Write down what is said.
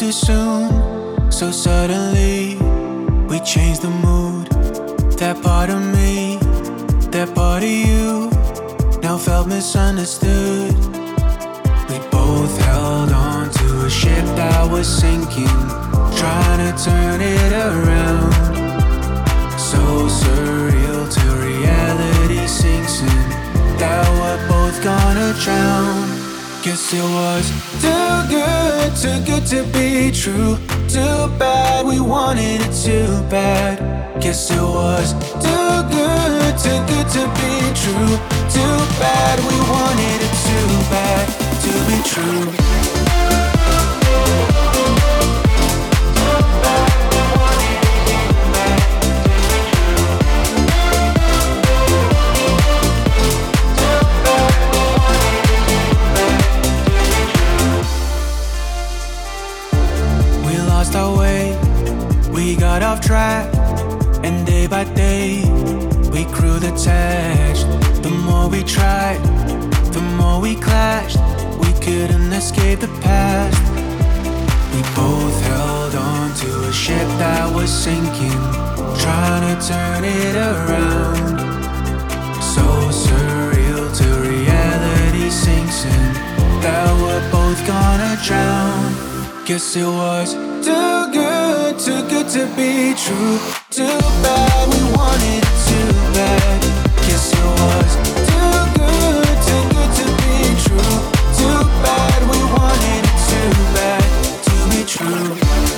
Too soon, so suddenly we changed the mood. That part of me, that part of you, now felt misunderstood. We both held on to a ship that was sinking, trying to turn it around. So surreal till reality sinks in that we're both gonna drown. Guess it was too good, too good to be true. Too bad we wanted it too bad. Guess it was too good, too good to be true. Too bad we wanted it too bad to be true. Day by day, we grew detached. The more we tried, the more we clashed. We couldn't escape the past. We both held on to a ship that was sinking, trying to turn it around. So surreal till reality sinks in that we're both gonna drown. Guess it was too good, too good to be true. Too bad we wanted it too bad. Guess it was too good, too good to be true Too bad we wanted too bad to be true.